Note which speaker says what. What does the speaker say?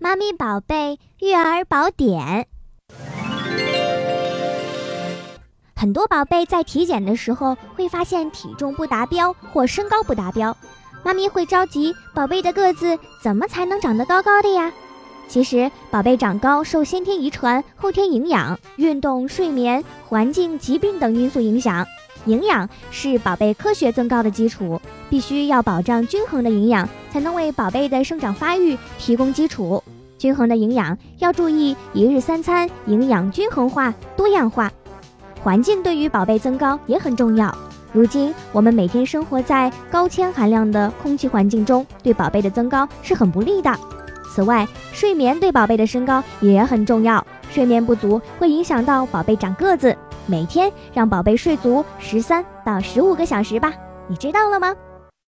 Speaker 1: 妈咪宝贝育儿宝典。很多宝贝在体检的时候会发现体重不达标或身高不达标，妈咪会着急，宝贝的个子怎么才能长得高高的呀？其实，宝贝长高受先天遗传、后天营养、运动、睡眠、环境、疾病等因素影响。营养是宝贝科学增高的基础，必须要保障均衡的营养，才能为宝贝的生长发育提供基础。均衡的营养要注意一日三餐营养均衡化、多样化。环境对于宝贝增高也很重要。如今我们每天生活在高铅含量的空气环境中，对宝贝的增高是很不利的。此外，睡眠对宝贝的身高也很重要。睡眠不足会影响到宝贝长个子。每天让宝贝睡足十三到十五个小时吧，你知道了吗？